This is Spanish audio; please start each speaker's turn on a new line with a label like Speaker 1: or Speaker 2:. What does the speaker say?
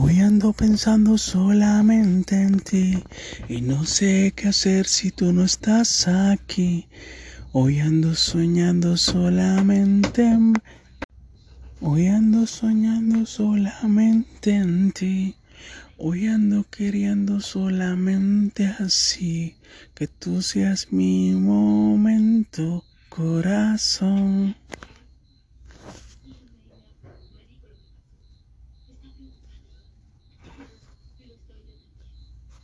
Speaker 1: Hoy ando pensando solamente en ti y no sé qué hacer si tú no estás aquí. Hoy ando soñando solamente en... Hoy ando soñando solamente en ti. Hoy ando queriendo solamente así que tú seas mi momento, corazón.